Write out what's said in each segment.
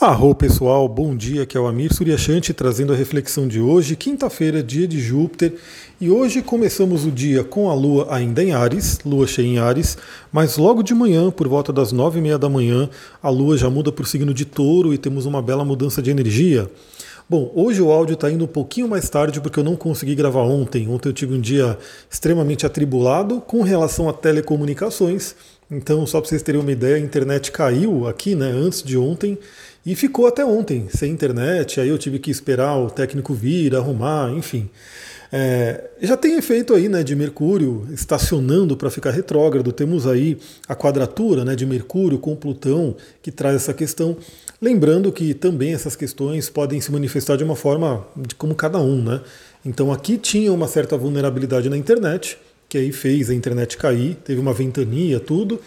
Arro pessoal, bom dia, que é o Amir Suryashanti trazendo a reflexão de hoje, quinta-feira, dia de Júpiter, e hoje começamos o dia com a Lua ainda em Ares, Lua cheia em Ares, mas logo de manhã, por volta das nove e meia da manhã, a Lua já muda para o signo de Touro e temos uma bela mudança de energia. Bom, hoje o áudio está indo um pouquinho mais tarde porque eu não consegui gravar ontem. Ontem eu tive um dia extremamente atribulado com relação a telecomunicações. Então, só para vocês terem uma ideia, a internet caiu aqui, né, antes de ontem. E ficou até ontem, sem internet, aí eu tive que esperar o técnico vir, arrumar, enfim. É, já tem efeito aí né, de Mercúrio estacionando para ficar retrógrado. Temos aí a quadratura né, de Mercúrio com Plutão que traz essa questão. Lembrando que também essas questões podem se manifestar de uma forma de como cada um. Né? Então aqui tinha uma certa vulnerabilidade na internet, que aí fez a internet cair, teve uma ventania, tudo.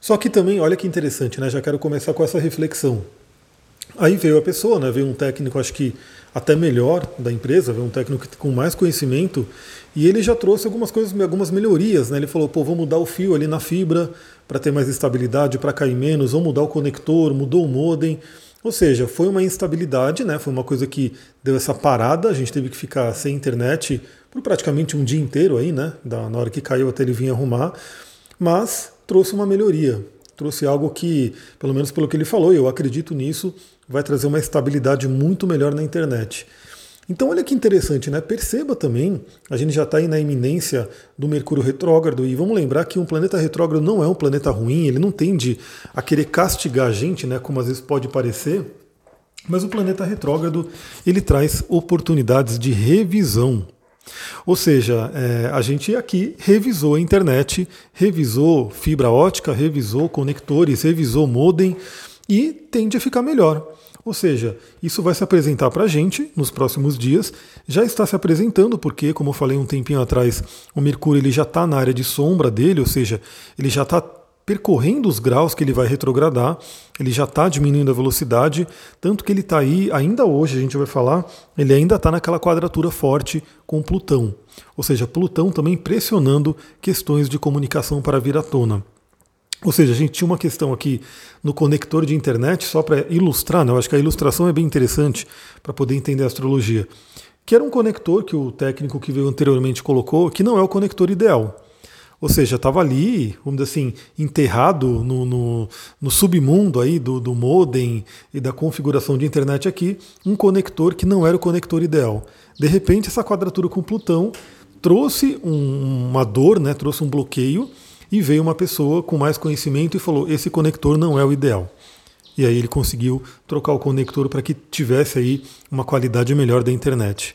Só que também, olha que interessante, né? Já quero começar com essa reflexão. Aí veio a pessoa, né? veio um técnico, acho que até melhor da empresa, veio um técnico com mais conhecimento, e ele já trouxe algumas coisas, algumas melhorias. Né? Ele falou: pô, vou mudar o fio ali na fibra para ter mais estabilidade, para cair menos, vou mudar o conector, mudou o modem. Ou seja, foi uma instabilidade, né? foi uma coisa que deu essa parada, a gente teve que ficar sem internet por praticamente um dia inteiro aí, né? Da, na hora que caiu até ele vir arrumar, mas trouxe uma melhoria trouxe algo que, pelo menos pelo que ele falou, eu acredito nisso, vai trazer uma estabilidade muito melhor na internet. Então, olha que interessante, né? Perceba também, a gente já está aí na iminência do Mercúrio retrógrado, e vamos lembrar que um planeta retrógrado não é um planeta ruim, ele não tende a querer castigar a gente, né? Como às vezes pode parecer. Mas o planeta retrógrado ele traz oportunidades de revisão ou seja, é, a gente aqui revisou a internet, revisou fibra ótica, revisou conectores, revisou modem e tende a ficar melhor. Ou seja, isso vai se apresentar para a gente nos próximos dias. Já está se apresentando, porque, como eu falei um tempinho atrás, o Mercúrio ele já está na área de sombra dele, ou seja, ele já está percorrendo os graus que ele vai retrogradar, ele já está diminuindo a velocidade, tanto que ele está aí, ainda hoje a gente vai falar, ele ainda está naquela quadratura forte com Plutão. Ou seja, Plutão também pressionando questões de comunicação para vir à tona. Ou seja, a gente tinha uma questão aqui no conector de internet, só para ilustrar, né? eu acho que a ilustração é bem interessante para poder entender a astrologia, que era um conector que o técnico que veio anteriormente colocou, que não é o conector ideal. Ou seja, estava ali, vamos dizer assim, enterrado no, no, no submundo aí do, do modem e da configuração de internet aqui, um conector que não era o conector ideal. De repente, essa quadratura com Plutão trouxe um, uma dor, né, trouxe um bloqueio, e veio uma pessoa com mais conhecimento e falou: esse conector não é o ideal. E aí ele conseguiu trocar o conector para que tivesse aí uma qualidade melhor da internet.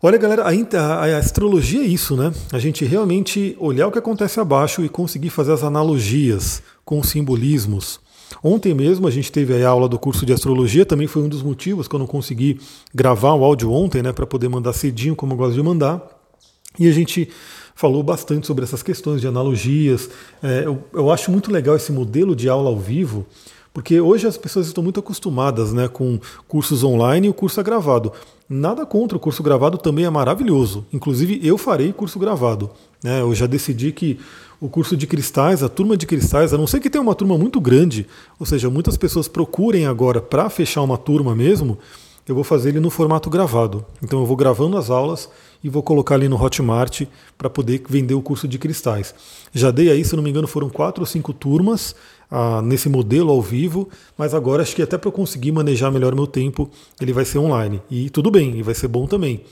Olha, galera, a, astrologia é isso, né? A gente realmente olhar o que acontece abaixo e conseguir fazer as analogias com os simbolismos. Ontem mesmo a gente teve a aula do curso de astrologia, também foi um dos motivos que eu não consegui gravar o áudio ontem, né, para poder mandar cedinho, como eu gosto de mandar. E a gente falou bastante sobre essas questões de analogias. É, eu, eu acho muito legal esse modelo de aula ao vivo, porque hoje as pessoas estão muito acostumadas né, com cursos online e o curso é gravado. Nada contra, o curso gravado também é maravilhoso. Inclusive, eu farei curso gravado. Né? Eu já decidi que o curso de cristais, a turma de cristais, a não ser que tenha uma turma muito grande, ou seja, muitas pessoas procurem agora para fechar uma turma mesmo, eu vou fazer ele no formato gravado. Então eu vou gravando as aulas e vou colocar ali no Hotmart para poder vender o curso de cristais. Já dei aí, se não me engano, foram quatro ou cinco turmas ah, nesse modelo ao vivo, mas agora acho que até para eu conseguir manejar melhor meu tempo, ele vai ser online. E tudo bem, e vai ser bom também.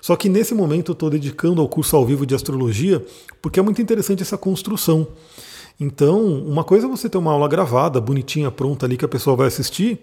Só que nesse momento eu estou dedicando ao curso ao vivo de astrologia, porque é muito interessante essa construção. Então, uma coisa é você ter uma aula gravada, bonitinha, pronta ali, que a pessoa vai assistir,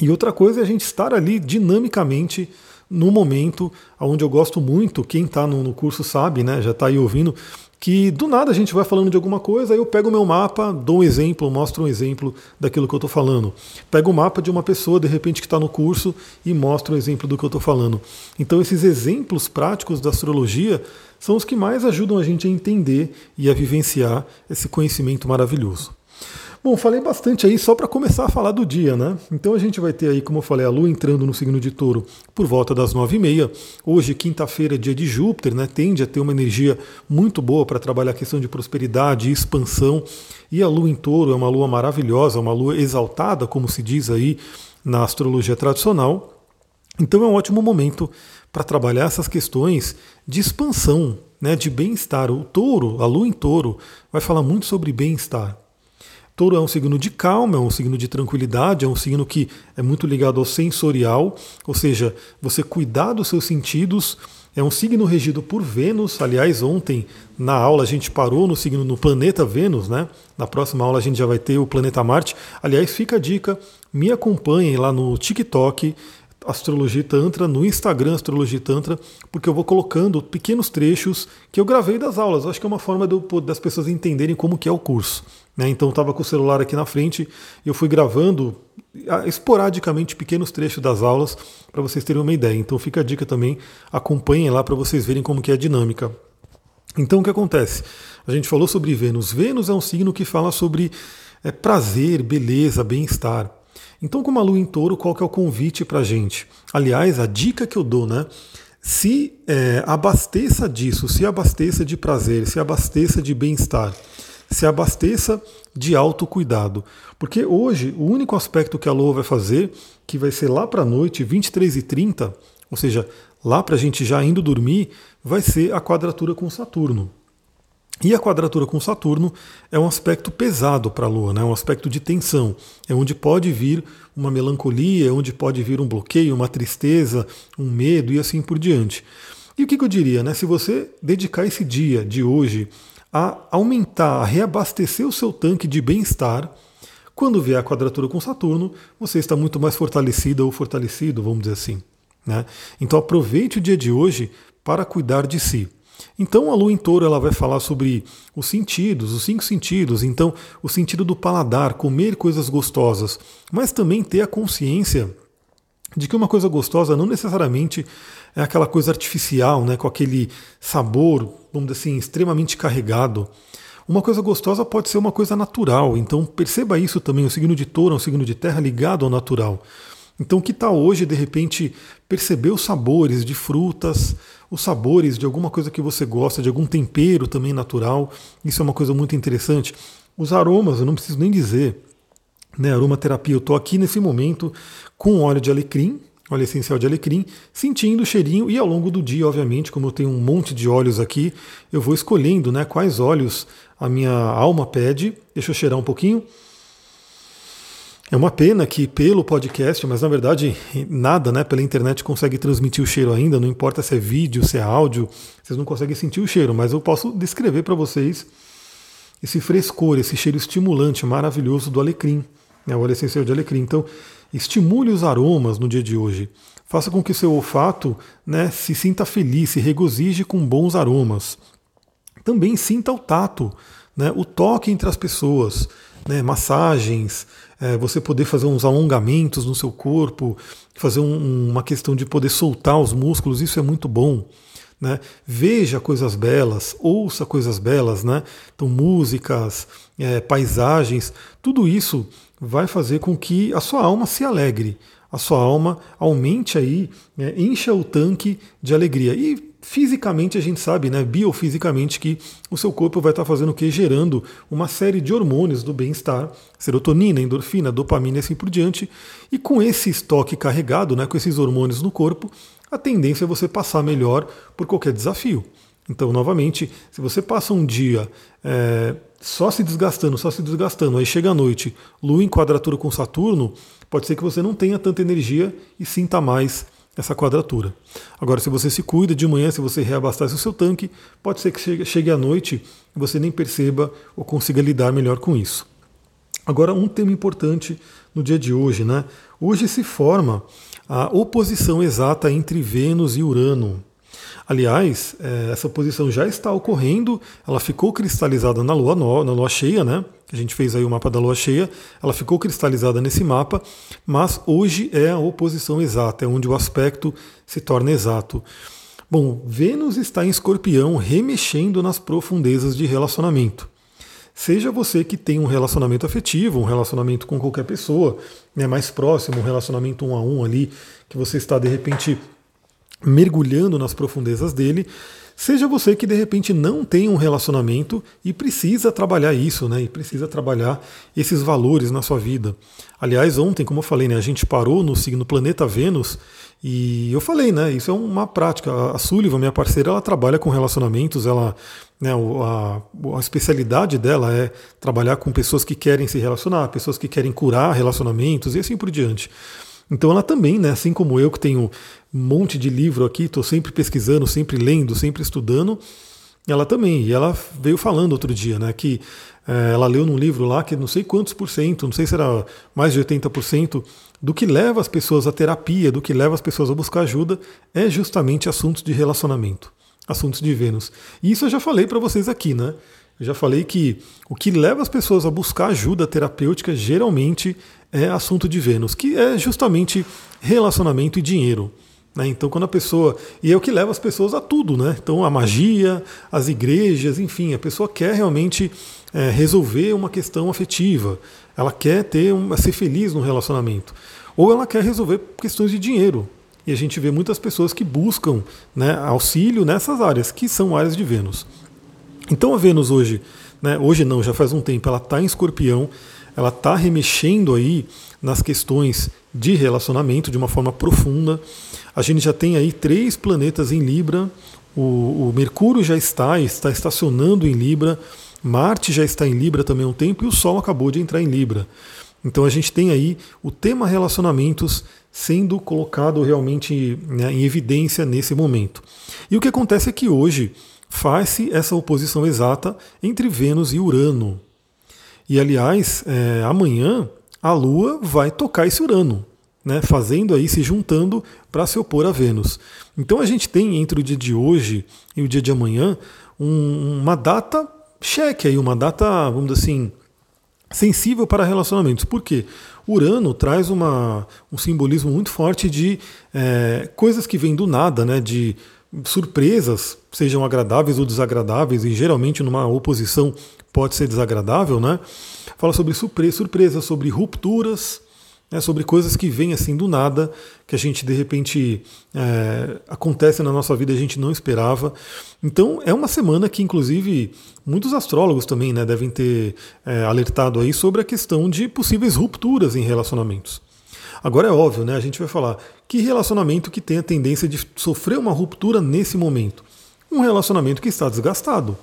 e outra coisa é a gente estar ali dinamicamente no momento onde eu gosto muito, quem está no, no, curso sabe, né, já está aí ouvindo, que do nada a gente vai falando de alguma coisa, aí eu pego o meu mapa, dou um exemplo, mostro um exemplo daquilo que eu estou falando. Pego o mapa de uma pessoa, de repente, que está no curso e mostro um exemplo do que eu estou falando. Então, esses exemplos práticos da astrologia são os que mais ajudam a gente a entender e a vivenciar esse conhecimento maravilhoso. Bom, falei bastante aí só para começar a falar do dia, né? Então a gente vai ter aí, como eu falei, a Lua entrando no signo de touro por volta das nove e meia. Hoje, quinta-feira, dia de Júpiter, né? Tende a ter uma energia muito boa para trabalhar a questão de prosperidade e expansão. E a Lua em touro é uma lua maravilhosa, uma lua exaltada, como se diz aí na astrologia tradicional. Então é um ótimo momento para trabalhar essas questões de expansão, né, de bem-estar. O touro, a lua em touro, vai falar muito sobre bem-estar. Touro é um signo de calma, é um signo de tranquilidade, é um signo que é muito ligado ao sensorial, ou seja, você cuidar dos seus sentidos. É um signo regido por Vênus. Aliás, ontem na aula a gente parou no signo no planeta Vênus, né? Na próxima aula a gente já vai ter o planeta Marte. Aliás, fica a dica, me acompanhem lá no TikTok. Astrologia Tantra, no Instagram Astrologia Tantra, porque eu vou colocando pequenos trechos que eu gravei das aulas. Acho que é uma forma do, das pessoas entenderem como que é o curso. Né? Então eu estava com o celular aqui na frente e eu fui gravando esporadicamente pequenos trechos das aulas para vocês terem uma ideia. Então fica a dica também, acompanhem lá para vocês verem como que é a dinâmica. Então o que acontece? A gente falou sobre Vênus. Vênus é um signo que fala sobre é, prazer, beleza, bem-estar. Então, como a lua em touro, qual que é o convite para a gente? Aliás, a dica que eu dou, né? Se é, abasteça disso, se abasteça de prazer, se abasteça de bem-estar se abasteça de autocuidado. Porque hoje o único aspecto que a Lua vai fazer, que vai ser lá para a noite, 23 e 30, ou seja, lá para a gente já indo dormir, vai ser a quadratura com Saturno. E a quadratura com Saturno é um aspecto pesado para a Lua, né? é um aspecto de tensão. É onde pode vir uma melancolia, é onde pode vir um bloqueio, uma tristeza, um medo e assim por diante. E o que, que eu diria? Né? Se você dedicar esse dia de hoje a aumentar, a reabastecer o seu tanque de bem-estar. Quando vier a quadratura com Saturno, você está muito mais fortalecida ou fortalecido, vamos dizer assim. Né? Então aproveite o dia de hoje para cuidar de si. Então a lua em touro ela vai falar sobre os sentidos, os cinco sentidos. Então o sentido do paladar, comer coisas gostosas, mas também ter a consciência de que uma coisa gostosa não necessariamente é aquela coisa artificial, né, com aquele sabor, vamos dizer assim, extremamente carregado. Uma coisa gostosa pode ser uma coisa natural, então perceba isso também. O signo de touro é um signo de terra ligado ao natural. Então, que tal hoje, de repente, perceber os sabores de frutas, os sabores de alguma coisa que você gosta, de algum tempero também natural? Isso é uma coisa muito interessante. Os aromas, eu não preciso nem dizer, né, aromaterapia. Eu estou aqui nesse momento com óleo de alecrim, óleo essencial de alecrim, sentindo o cheirinho e ao longo do dia, obviamente, como eu tenho um monte de óleos aqui, eu vou escolhendo né, quais óleos a minha alma pede. Deixa eu cheirar um pouquinho. É uma pena que pelo podcast, mas na verdade nada né, pela internet consegue transmitir o cheiro ainda, não importa se é vídeo, se é áudio, vocês não conseguem sentir o cheiro, mas eu posso descrever para vocês esse frescor, esse cheiro estimulante maravilhoso do alecrim, né, o óleo essencial de alecrim. Então, Estimule os aromas no dia de hoje. Faça com que seu olfato né, se sinta feliz, se regozije com bons aromas. Também sinta o tato, né, o toque entre as pessoas, né, massagens, é, você poder fazer uns alongamentos no seu corpo, fazer um, uma questão de poder soltar os músculos, isso é muito bom. Né? Veja coisas belas, ouça coisas belas, né? Então, músicas, é, paisagens, tudo isso vai fazer com que a sua alma se alegre, a sua alma aumente aí, é, encha o tanque de alegria. E fisicamente a gente sabe, né, biofisicamente, que o seu corpo vai estar fazendo o que? Gerando uma série de hormônios do bem-estar, serotonina, endorfina, dopamina e assim por diante. E com esse estoque carregado, né, com esses hormônios no corpo, a tendência é você passar melhor por qualquer desafio. Então, novamente, se você passa um dia é, só se desgastando, só se desgastando, aí chega a noite, Lua em quadratura com Saturno, pode ser que você não tenha tanta energia e sinta mais essa quadratura. Agora, se você se cuida de manhã, se você reabastece o seu tanque, pode ser que chegue, à noite e você nem perceba ou consiga lidar melhor com isso. Agora, um tema importante no dia de hoje, né? Hoje se forma a oposição exata entre Vênus e Urano. Aliás, é, essa oposição já está ocorrendo, ela ficou cristalizada na lua, na lua cheia, né? A gente fez aí o mapa da lua cheia, ela ficou cristalizada nesse mapa, mas hoje é a oposição exata, é onde o aspecto se torna exato. Bom, Vênus está em escorpião, remexendo nas profundezas de relacionamento. seja você que tem um relacionamento afetivo, um relacionamento com qualquer pessoa, né, mais próximo, um relacionamento um a um ali, que você está de repente mergulhando nas profundezas dele, Seja você que de repente não tem um relacionamento e precisa trabalhar isso, né? E precisa trabalhar esses valores na sua vida. Aliás, ontem, como eu falei, né, a gente parou no signo Planeta Vênus e eu falei, né? Isso é uma prática. A Sullivan, minha parceira, ela trabalha com relacionamentos, ela, né, a, a especialidade dela é trabalhar com pessoas que querem se relacionar, pessoas que querem curar relacionamentos e assim por diante. Então ela também, né, assim como eu que tenho um monte de livro aqui, estou sempre pesquisando, sempre lendo, sempre estudando, ela também. E ela veio falando outro dia, né, que é, ela leu num livro lá que não sei quantos por cento, não sei se era mais de 80%, do que leva as pessoas à terapia, do que leva as pessoas a buscar ajuda, é justamente assuntos de relacionamento, assuntos de Vênus. E isso eu já falei para vocês aqui, né? Eu já falei que o que leva as pessoas a buscar ajuda terapêutica geralmente é assunto de Vênus, que é justamente relacionamento e dinheiro. Né? Então, quando a pessoa. E é o que leva as pessoas a tudo, né? Então, a magia, as igrejas, enfim, a pessoa quer realmente é, resolver uma questão afetiva, ela quer ter um, ser feliz no relacionamento, ou ela quer resolver questões de dinheiro. E a gente vê muitas pessoas que buscam né, auxílio nessas áreas, que são áreas de Vênus. Então, a Vênus hoje, né, hoje não, já faz um tempo, ela está em escorpião ela está remexendo aí nas questões de relacionamento de uma forma profunda. A gente já tem aí três planetas em Libra. O, o, Mercúrio já está, está estacionando em Libra. Marte já está em Libra também há um tempo e o Sol acabou de entrar em Libra. Então a gente tem aí o tema relacionamentos sendo colocado realmente né, em evidência nesse momento. E o que acontece é que hoje faz-se essa oposição exata entre Vênus e Urano. E aliás, é, amanhã a Lua vai tocar esse Urano, né, fazendo aí, se juntando para se opor a Vênus. Então a gente tem entre o dia de hoje e o dia de amanhã um, uma data cheque aí, uma data, vamos dizer assim, sensível para relacionamentos. Por quê? Urano traz uma, um simbolismo muito forte de é, coisas que vêm do nada, né, de surpresas, sejam agradáveis ou desagradáveis, e geralmente numa oposição pode ser desagradável, né? Fala sobre surpresas, sobre rupturas, né? sobre coisas que vêm assim do nada, que a gente de repente é, acontece na nossa vida e a gente não esperava. Então é uma semana que, inclusive, muitos astrólogos também né, devem ter é, alertado aí sobre a questão de possíveis rupturas em relacionamentos. Agora é óbvio, né? A gente vai falar que relacionamento que tem a tendência de sofrer uma ruptura nesse momento. Um relacionamento que está desgastado.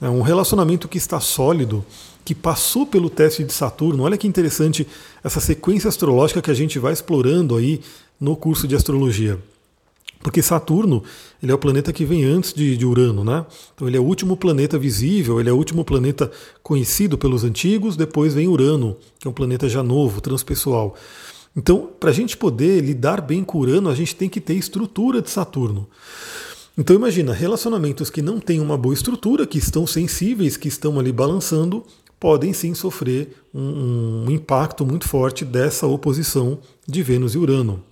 É um relacionamento que está sólido, que passou pelo teste de Saturno. Olha que interessante essa sequência astrológica que a gente vai explorando aí no curso de astrologia. Porque Saturno ele é o planeta que vem antes de, de, Urano, né? Então ele é o último planeta visível, ele é o último planeta conhecido pelos antigos, depois vem Urano, que é um planeta já novo, transpessoal. Então, para a gente poder lidar bem com Urano, a gente tem que ter estrutura de Saturno. Então imagina, relacionamentos que não têm uma boa estrutura, que estão sensíveis, que estão ali balançando, podem sim sofrer um, um impacto muito forte dessa oposição de Vênus e Urano.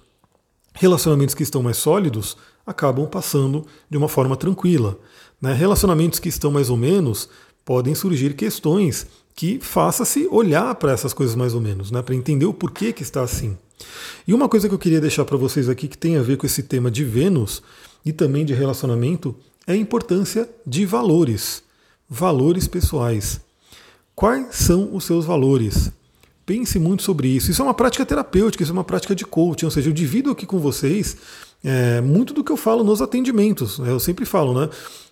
Relacionamentos que estão mais sólidos acabam passando de uma forma tranquila. Né? Relacionamentos que estão mais ou menos podem surgir questões que faça-se olhar para essas coisas mais ou menos, né? para entender o porquê que está assim. E uma coisa que eu queria deixar para vocês aqui que tem a ver com esse tema de Vênus e também de relacionamento é a importância de valores, valores pessoais. Quais são os seus valores? Pense muito sobre isso. Isso é uma prática terapêutica, isso é uma prática de coaching, ou seja, eu divido aqui com vocês é, muito do que eu falo nos atendimentos. Eu sempre falo, né?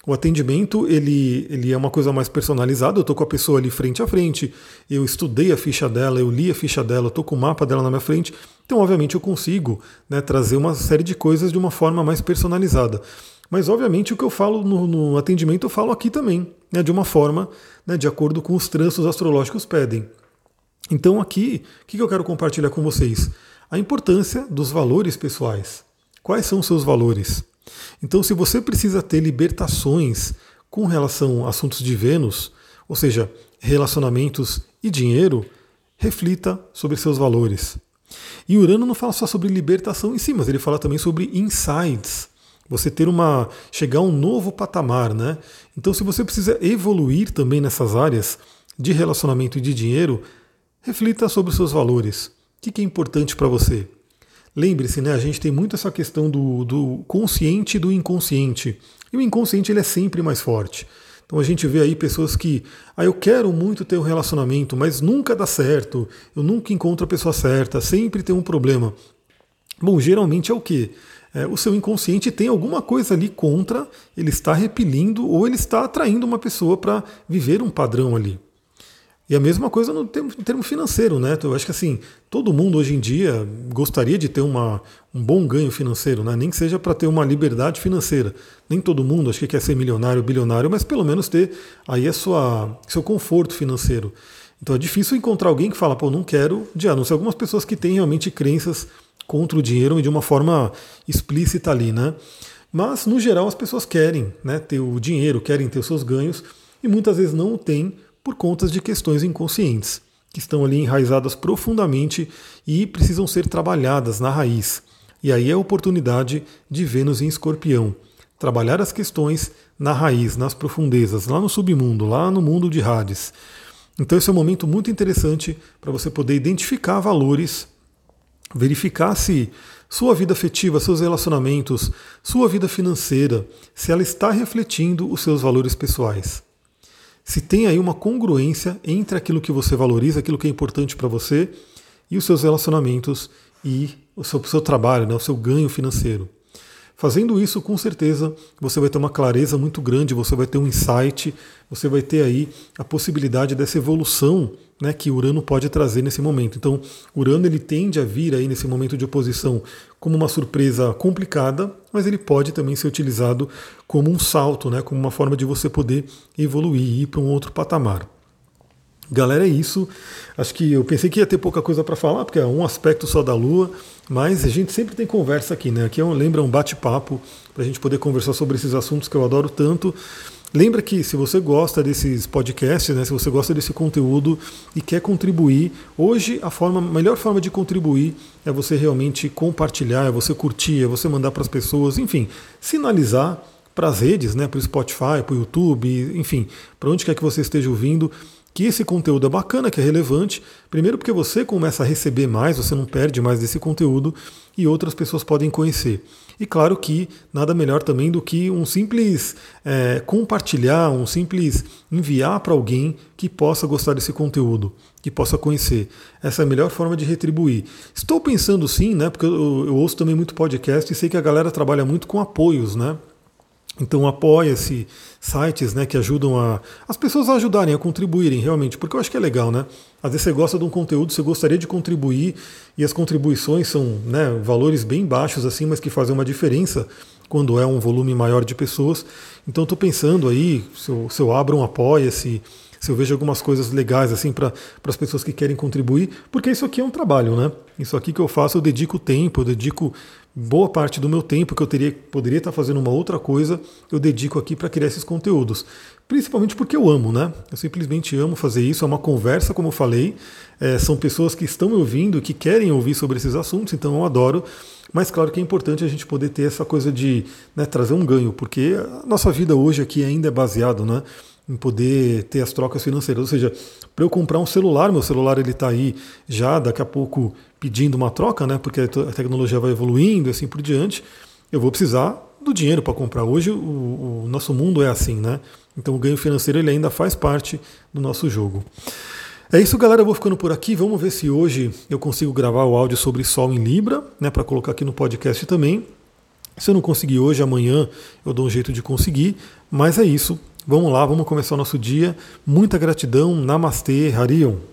O atendimento ele, ele é uma coisa mais personalizada. Eu estou com a pessoa ali frente a frente, eu estudei a ficha dela, eu li a ficha dela, estou com o mapa dela na minha frente. Então, obviamente, eu consigo né, trazer uma série de coisas de uma forma mais personalizada. Mas, obviamente, o que eu falo no, no atendimento, eu falo aqui também, né, de uma forma né, de acordo com os trânsitos astrológicos pedem. Então, aqui, o que eu quero compartilhar com vocês? A importância dos valores pessoais. Quais são os seus valores? Então, se você precisa ter libertações com relação a assuntos de Vênus, ou seja, relacionamentos e dinheiro, reflita sobre seus valores. E Urano não fala só sobre libertação em si, mas ele fala também sobre insights. Você ter uma. chegar a um novo patamar, né? Então, se você precisa evoluir também nessas áreas, de relacionamento e de dinheiro, reflita sobre os seus valores. O que é importante para você? Lembre-se, né, a gente tem muito essa questão do, do consciente e do inconsciente. E o inconsciente ele é sempre mais forte. Então a gente vê aí pessoas que, ah, eu quero muito ter um relacionamento, mas nunca dá certo, eu nunca encontro a pessoa certa, sempre tem um problema. Bom, geralmente é o quê? É, o seu inconsciente tem alguma coisa ali contra, ele está repelindo ou ele está atraindo uma pessoa para viver um padrão ali. E a mesma coisa no termo, no termo, financeiro, né? Eu acho que assim, todo mundo hoje em dia gostaria de ter uma, um bom ganho financeiro, né? Nem que seja para ter uma liberdade financeira. Nem todo mundo acho que quer ser milionário, bilionário, mas pelo menos ter aí a sua, seu conforto financeiro. Então é difícil encontrar alguém que fala, pô, não quero, a não ser algumas pessoas que têm realmente crenças contra o dinheiro e de uma forma explícita ali, né? Mas, no geral, as pessoas querem né, ter o dinheiro, querem ter os seus ganhos e muitas vezes não o têm por conta de questões inconscientes, que estão ali enraizadas profundamente e precisam ser trabalhadas na raiz. E aí é a oportunidade de Vênus em Escorpião. Trabalhar as questões na raiz, nas profundezas, lá no submundo, lá no mundo de Hades. Então esse é um momento muito interessante para você poder identificar valores, verificar se sua vida afetiva, seus relacionamentos, sua vida financeira, se ela está refletindo os seus valores pessoais se tem aí uma congruência entre aquilo que você valoriza, aquilo que é importante para você e os seus relacionamentos e o seu, seu trabalho, né, o seu ganho financeiro. Fazendo isso, com certeza, você vai ter uma clareza muito grande, você vai ter um insight, você vai ter aí a possibilidade dessa evolução né, que Urano pode trazer nesse momento. Então, Urano ele tende a vir aí nesse momento de oposição como uma surpresa complicada, mas ele pode também ser utilizado como um salto, né, como uma forma de você poder evoluir e ir para um outro patamar. Galera, é isso. Acho que eu pensei que ia ter pouca coisa para falar, porque é um aspecto só da Lua, mas a gente sempre tem conversa aqui, né? Aqui é um, lembra um bate-papo para a gente poder conversar sobre esses assuntos que eu adoro tanto. Lembra que se você gosta desses podcasts, né, se você gosta desse conteúdo e quer contribuir, hoje a forma, melhor forma de contribuir é você realmente compartilhar, é você curtir, é você mandar para as pessoas, enfim, sinalizar para as redes, né, para o Spotify, para o YouTube, enfim, para onde quer que você esteja ouvindo, que esse conteúdo é bacana, que é relevante. Primeiro, porque você começa a receber mais, você não perde mais desse conteúdo e outras pessoas podem conhecer. E claro que nada melhor também do que um simples é, compartilhar, um simples enviar para alguém que possa gostar desse conteúdo, que possa conhecer. Essa é a melhor forma de retribuir. Estou pensando sim, né? Porque eu, eu ouço também muito podcast e sei que a galera trabalha muito com apoios, né? Então apoia-se sites né, que ajudam a, as pessoas a ajudarem, a contribuírem realmente, porque eu acho que é legal, né? Às vezes você gosta de um conteúdo, você gostaria de contribuir, e as contribuições são né, valores bem baixos, assim, mas que fazem uma diferença quando é um volume maior de pessoas. Então estou pensando aí, se eu, se eu abro um apoia-se, se eu vejo algumas coisas legais assim para as pessoas que querem contribuir, porque isso aqui é um trabalho, né? Isso aqui que eu faço, eu dedico tempo, eu dedico boa parte do meu tempo que eu teria, poderia estar fazendo uma outra coisa, eu dedico aqui para criar esses conteúdos. Principalmente porque eu amo, né? Eu simplesmente amo fazer isso. É uma conversa, como eu falei. É, são pessoas que estão me ouvindo, que querem ouvir sobre esses assuntos, então eu adoro. Mas claro que é importante a gente poder ter essa coisa de né, trazer um ganho, porque a nossa vida hoje aqui ainda é baseado, né? Em poder ter as trocas financeiras. Ou seja, para eu comprar um celular, meu celular ele está aí já daqui a pouco pedindo uma troca, né? Porque a tecnologia vai evoluindo e assim por diante. Eu vou precisar do dinheiro para comprar. Hoje o, o, nosso mundo é assim, né? Então o ganho financeiro ele ainda faz parte do nosso jogo. É isso, galera. Eu vou ficando por aqui. Vamos ver se hoje eu consigo gravar o áudio sobre Sol em Libra, né? Para colocar aqui no podcast também. Se eu não conseguir hoje, amanhã eu dou um jeito de conseguir. Mas é isso. Vamos lá, vamos começar o nosso dia. Muita gratidão. Namastê, Harion.